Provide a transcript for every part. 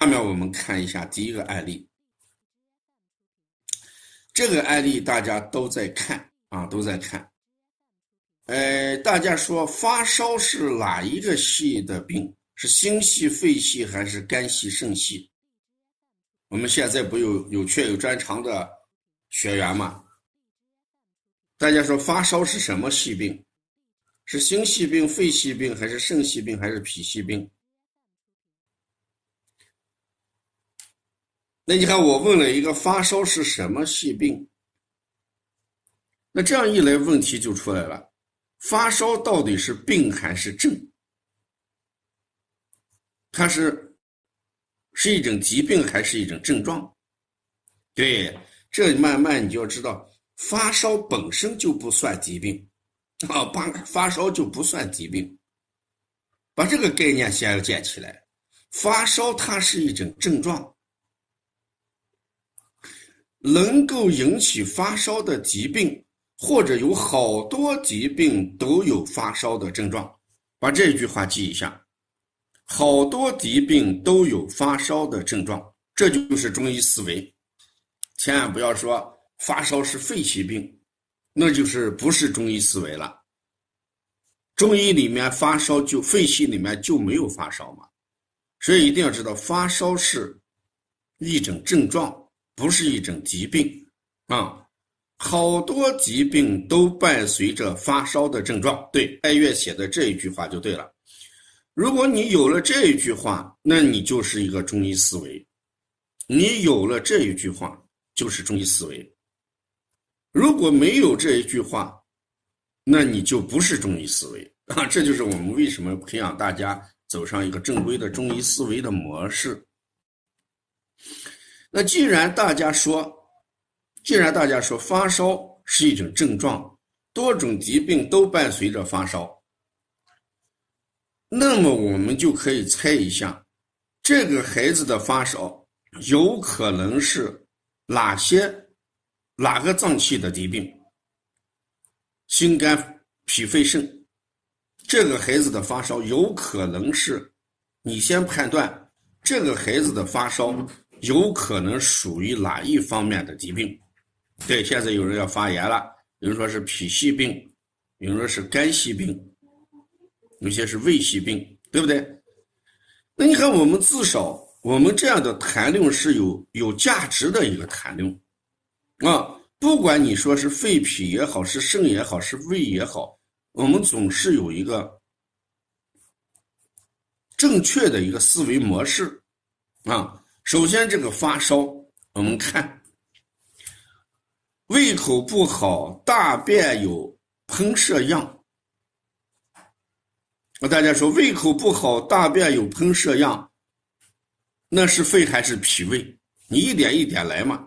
下面我们看一下第一个案例。这个案例大家都在看啊，都在看。呃，大家说发烧是哪一个系的病？是心系、肺系还是肝系、肾系？我们现在不有有缺有专长的学员吗？大家说发烧是什么系病？是心系病、肺系病，还是肾系病，还是脾系病？那你看，我问了一个发烧是什么系病？那这样一来，问题就出来了：发烧到底是病还是症？它是是一种疾病还是一种症状？对，这慢慢你就要知道，发烧本身就不算疾病啊，发发烧就不算疾病，把这个概念先要建起来。发烧它是一种症状，能够引起发烧的疾病，或者有好多疾病都有发烧的症状，把这句话记一下。好多疾病都有发烧的症状，这就是中医思维。千万不要说发烧是肺气病，那就是不是中医思维了。中医里面发烧就肺气里面就没有发烧嘛，所以一定要知道发烧是一种症状，不是一种疾病啊。好多疾病都伴随着发烧的症状，对，艾月写的这一句话就对了。如果你有了这一句话，那你就是一个中医思维。你有了这一句话，就是中医思维。如果没有这一句话，那你就不是中医思维 啊！这就是我们为什么培养大家走上一个正规的中医思维的模式。那既然大家说，既然大家说发烧是一种症状，多种疾病都伴随着发烧。那么我们就可以猜一下，这个孩子的发烧有可能是哪些哪个脏器的疾病？心肝脾肺肾。这个孩子的发烧有可能是，你先判断这个孩子的发烧有可能属于哪一方面的疾病？对，现在有人要发言了，有人说是脾系病，有人说是肝系病。有些是胃系病，对不对？那你看，我们至少我们这样的谈论是有有价值的一个谈论啊。不管你说是肺脾也好，是肾也好，是胃也好，我们总是有一个正确的一个思维模式啊。首先，这个发烧，我们看胃口不好，大便有喷射样。那大家说胃口不好，大便有喷射样，那是肺还是脾胃？你一点一点来嘛。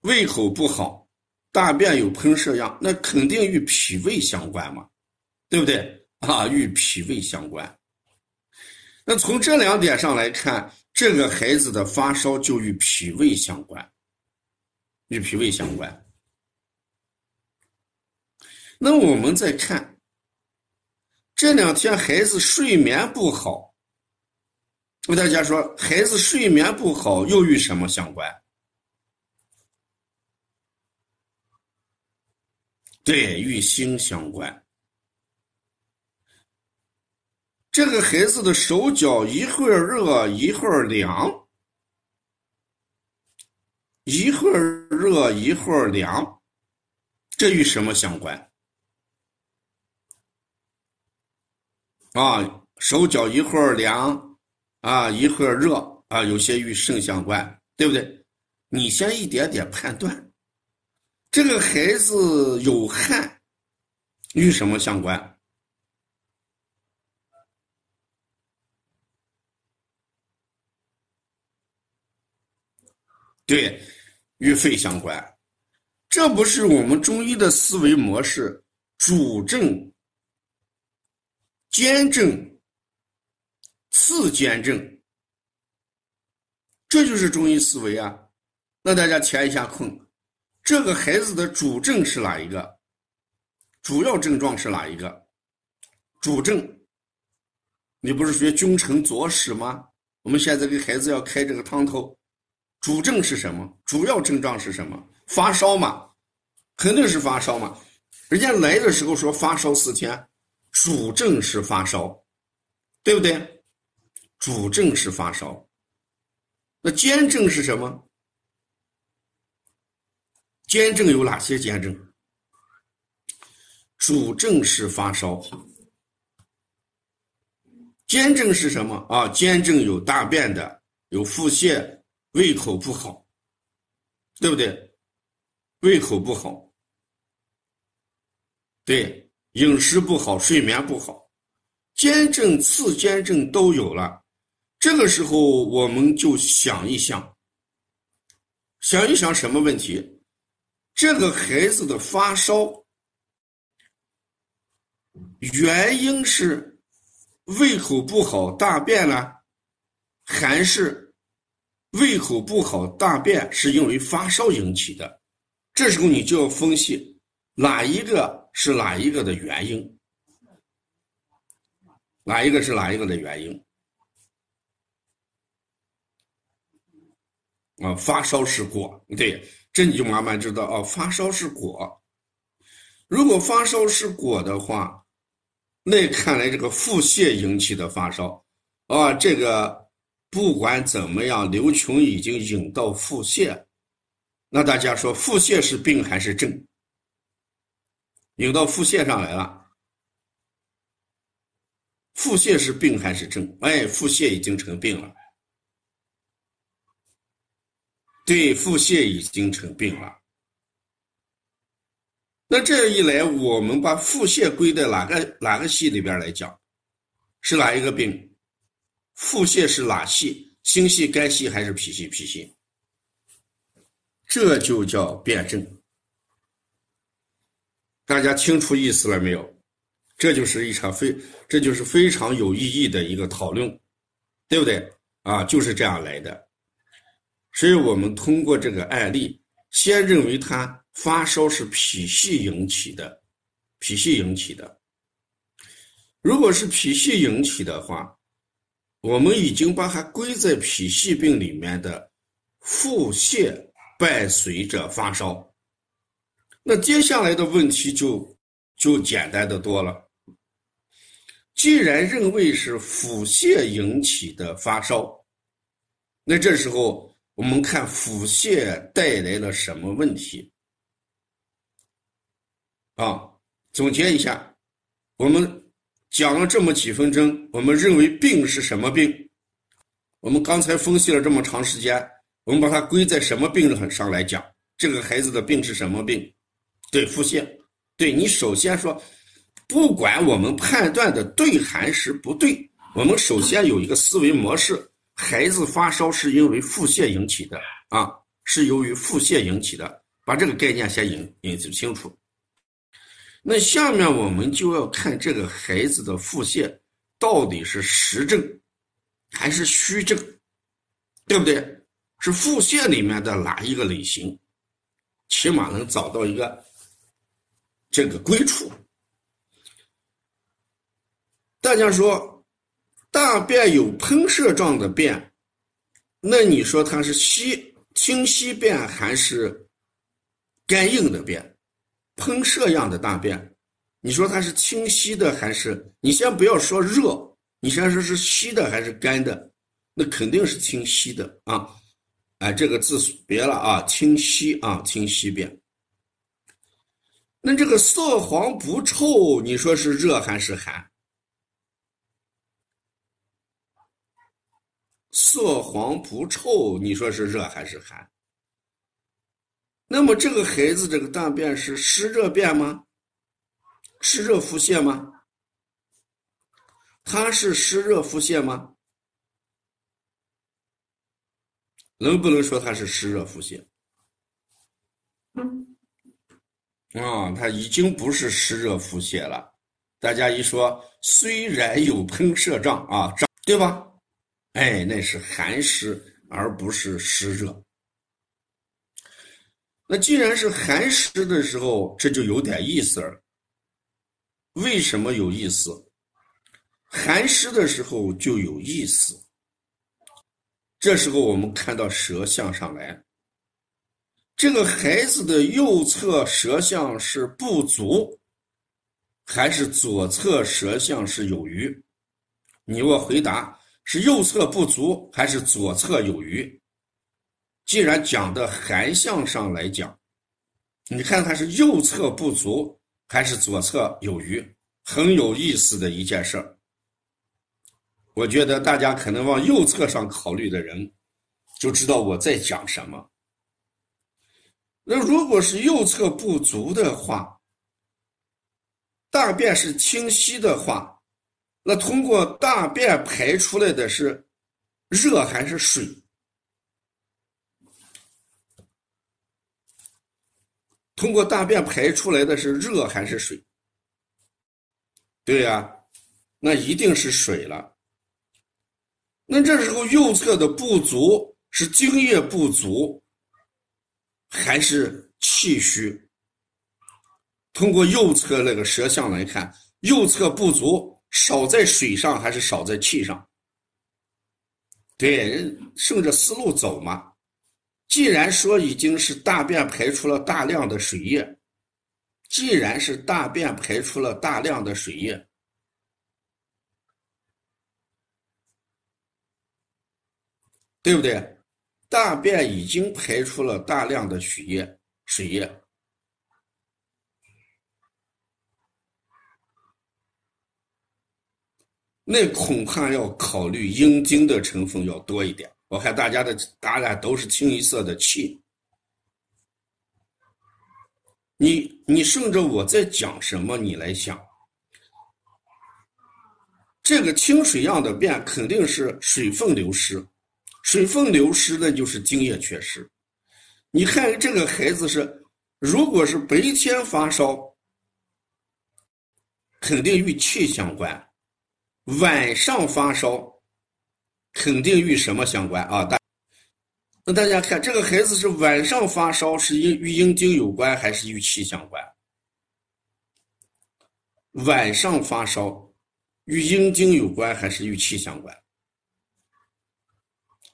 胃口不好，大便有喷射样，那肯定与脾胃相关嘛，对不对啊？与脾胃相关。那从这两点上来看，这个孩子的发烧就与脾胃相关，与脾胃相关。那我们再看。这两天孩子睡眠不好，我大家说，孩子睡眠不好又与什么相关？对，与心相关。这个孩子的手脚一会儿热一会儿凉，一会儿热一会儿凉，这与什么相关？啊，手脚一会儿凉，啊一会儿热，啊有些与肾相关，对不对？你先一点点判断，这个孩子有汗，与什么相关？对，与肺相关。这不是我们中医的思维模式，主症。兼症、次兼症，这就是中医思维啊。那大家填一下空，这个孩子的主症是哪一个？主要症状是哪一个？主症，你不是学君臣佐使吗？我们现在给孩子要开这个汤头，主症是什么？主要症状是什么？发烧嘛，肯定是发烧嘛。人家来的时候说发烧四天，主症是发烧，对不对？主症是发烧。那兼症是什么？兼症有哪些兼症？主症是发烧。兼症是什么啊？兼症有大便的，有腹泻，胃口不好，对不对？胃口不好，对，饮食不好，睡眠不好，肩症、次肩症都有了。这个时候，我们就想一想，想一想什么问题？这个孩子的发烧原因是？胃口不好大便呢，还是胃口不好大便是因为发烧引起的？这时候你就要分析哪一个是哪一个的原因，哪一个是哪一个的原因？啊，发烧是果，对，这你就慢慢知道啊，发烧是果。如果发烧是果的话。那看来这个腹泻引起的发烧，啊，这个不管怎么样，刘琼已经引到腹泻，那大家说腹泻是病还是症？引到腹泻上来了，腹泻是病还是症？哎，腹泻已经成病了，对，腹泻已经成病了。那这样一来，我们把腹泻归在哪个哪个系里边来讲？是哪一个病？腹泻是哪系？心系、肝系还是脾系？脾系。这就叫辩证。大家清楚意思了没有？这就是一场非，这就是非常有意义的一个讨论，对不对？啊，就是这样来的。所以我们通过这个案例，先认为他。发烧是脾系引起的，脾系引起的。如果是脾系引起的话，我们已经把它归在脾系病里面的腹泻伴随着发烧。那接下来的问题就就简单的多了。既然认为是腹泻引起的发烧，那这时候我们看腹泻带来了什么问题？啊，总结一下，我们讲了这么几分钟，我们认为病是什么病？我们刚才分析了这么长时间，我们把它归在什么病上来讲？这个孩子的病是什么病？对，腹泻。对你首先说，不管我们判断的对还是不对，我们首先有一个思维模式：孩子发烧是因为腹泻引起的啊，是由于腹泻引起的。把这个概念先引引清楚。那下面我们就要看这个孩子的腹泻到底是实症还是虚症，对不对？是腹泻里面的哪一个类型？起码能找到一个这个归处。大家说，大便有喷射状的便，那你说它是稀清稀便还是干硬的便？喷射样的大便，你说它是清晰的还是？你先不要说热，你先说是稀的还是干的？那肯定是清晰的啊！哎，这个字别了啊，清晰啊，清晰便。那这个色黄不臭，你说是热还是寒？色黄不臭，你说是热还是寒？那么这个孩子这个大便是湿热便吗？湿热腹泻吗？他是湿热腹泻吗？能不能说他是湿热腹泻？啊，他已经不是湿热腹泻了。大家一说，虽然有喷射胀啊，胀对吧？哎，那是寒湿，而不是湿热。那既然是寒湿的时候，这就有点意思了。为什么有意思？寒湿的时候就有意思，这时候我们看到舌象上来，这个孩子的右侧舌象是不足，还是左侧舌象是有余？你我回答，是右侧不足还是左侧有余？既然讲的含象上来讲，你看它是右侧不足还是左侧有余？很有意思的一件事儿。我觉得大家可能往右侧上考虑的人，就知道我在讲什么。那如果是右侧不足的话，大便是清晰的话，那通过大便排出来的是热还是水？通过大便排出来的是热还是水？对呀，那一定是水了。那这时候右侧的不足是精液不足，还是气虚？通过右侧那个舌象来看，右侧不足少在水上还是少在气上？对，顺着思路走嘛。既然说已经是大便排出了大量的水液，既然是大便排出了大量的水液。对不对？大便已经排出了大量的血液、水液，那恐怕要考虑阴茎的成分要多一点。我看大家的答案都是清一色的气。你你顺着我在讲什么，你来想，这个清水样的便肯定是水分流失。水分流失，那就是精液缺失。你看这个孩子是，如果是白天发烧，肯定与气相关；晚上发烧，肯定与什么相关啊？大那大家看，这个孩子是晚上发烧，是因与阴经有关，还是与气相关？晚上发烧，与阴经有关，还是与气相关？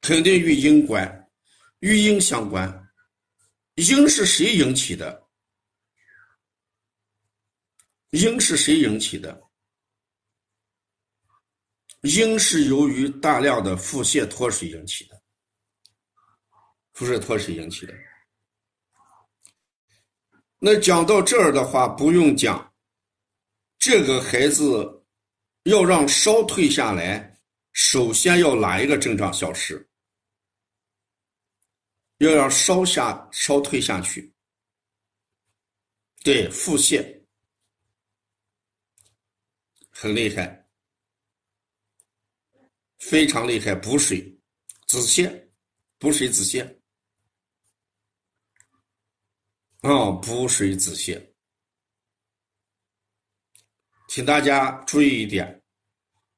肯定与阴关，与阴相关。阴是谁引起的？阴是谁引起的？阴是由于大量的腹泻脱水引起的，腹泻脱水引起的。那讲到这儿的话，不用讲，这个孩子要让烧退下来，首先要哪一个症状消失？要让烧下烧退下去，对腹泻很厉害，非常厉害，补水止泻，补水止泻，啊，补水止泻，请大家注意一点，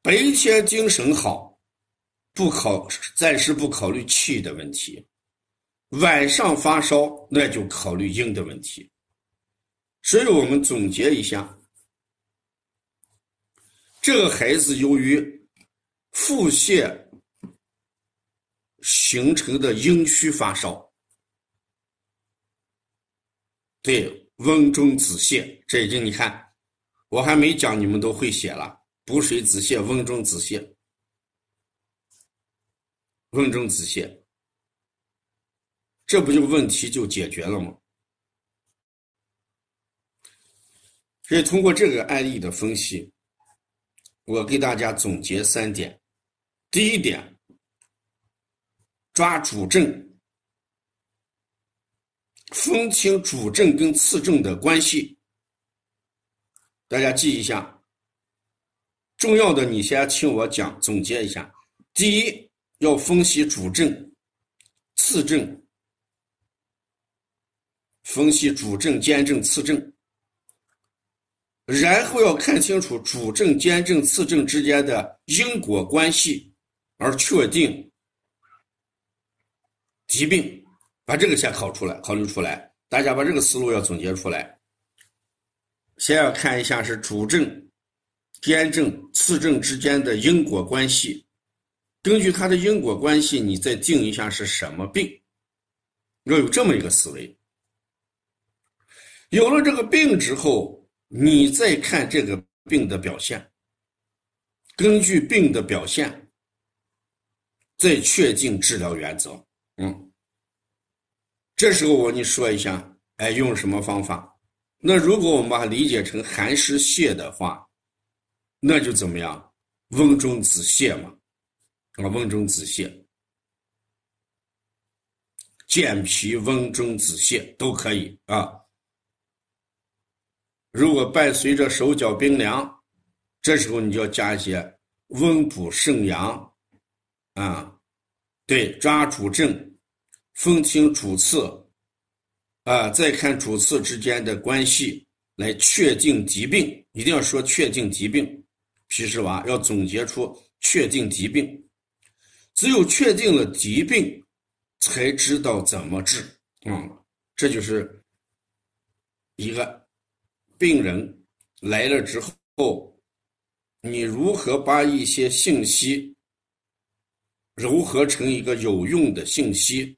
白天精神好，不考暂时不考虑气的问题。晚上发烧，那就考虑阴的问题。所以我们总结一下，这个孩子由于腹泻形成的阴虚发烧，对温中止泻，这已经你看，我还没讲，你们都会写了，补水止泻，温中止泻，温中止泻。这不就问题就解决了吗？所以通过这个案例的分析，我给大家总结三点：第一点，抓主症，分清主症跟次症的关系。大家记一下，重要的你先听我讲，总结一下。第一，要分析主症、次症。分析主症、兼症、次症，然后要看清楚主症、兼症、次症之间的因果关系，而确定疾病。把这个先考出来，考虑出来。大家把这个思路要总结出来。先要看一下是主症、兼症、次症之间的因果关系，根据它的因果关系，你再定一下是什么病，要有这么一个思维。有了这个病之后，你再看这个病的表现，根据病的表现，再确定治疗原则。嗯，这时候我跟你说一下，哎，用什么方法？那如果我们把它理解成寒湿泻的话，那就怎么样？温中止泻嘛，啊，温中止泻，健脾温中止泻都可以啊。如果伴随着手脚冰凉，这时候你就要加一些温补肾阳，啊，对，抓主症，分清主次，啊，再看主次之间的关系，来确定疾病。一定要说确定疾病，皮实娃要总结出确定疾病。只有确定了疾病，才知道怎么治。嗯，这就是一个。病人来了之后，你如何把一些信息糅合成一个有用的信息，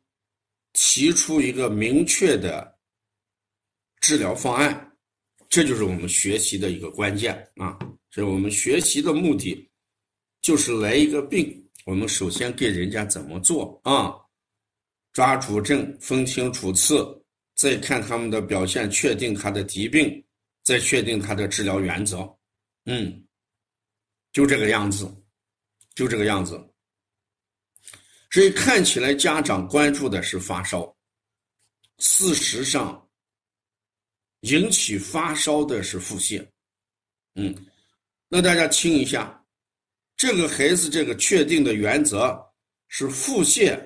提出一个明确的治疗方案？这就是我们学习的一个关键啊！所以我们学习的目的就是来一个病，我们首先给人家怎么做啊？抓主症，分清主次，再看他们的表现，确定他的疾病。再确定他的治疗原则，嗯，就这个样子，就这个样子。所以看起来家长关注的是发烧，事实上，引起发烧的是腹泻，嗯，那大家听一下，这个孩子这个确定的原则是腹泻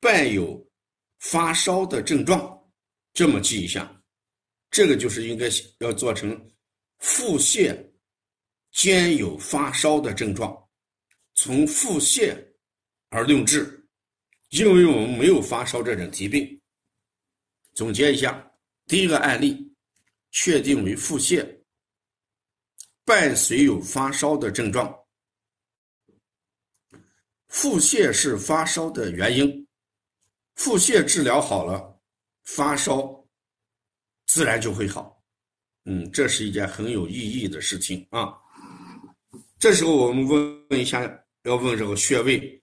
伴有发烧的症状，这么记一下。这个就是应该要做成腹泻兼有发烧的症状，从腹泻而论治，因为我们没有发烧这种疾病。总结一下，第一个案例确定为腹泻，伴随有发烧的症状。腹泻是发烧的原因，腹泻治疗好了，发烧。自然就会好，嗯，这是一件很有意义的事情啊。这时候我们问问一下，要问这个穴位。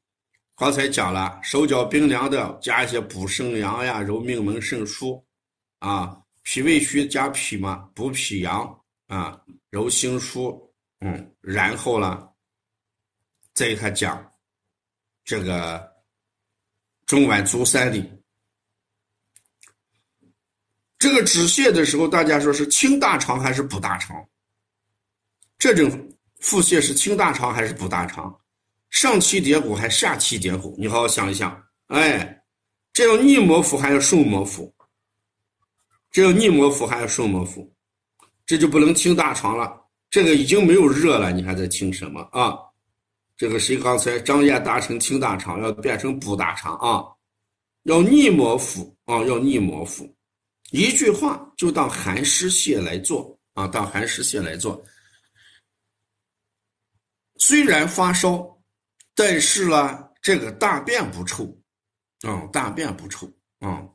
刚才讲了，手脚冰凉的加一些补肾阳呀、揉命门、肾腧啊；脾胃虚加脾嘛，补脾阳啊、揉心腧。嗯，然后呢，再给他讲这个中脘足三里。这个止泻的时候，大家说是清大肠还是补大肠？这种腹泻是清大肠还是补大肠？上期叠骨还下期叠骨？你好好想一想。哎，这要逆摩腹还是顺摩腹？这要逆摩腹还是顺摩腹？这就不能清大肠了。这个已经没有热了，你还在清什么啊？这个谁刚才张燕达成清大肠，要变成补大肠啊？要逆摩腹啊，要逆摩腹。一句话就当寒湿泻来做啊，当寒湿泻来做。虽然发烧，但是呢，这个大便不臭，啊，大便不臭啊。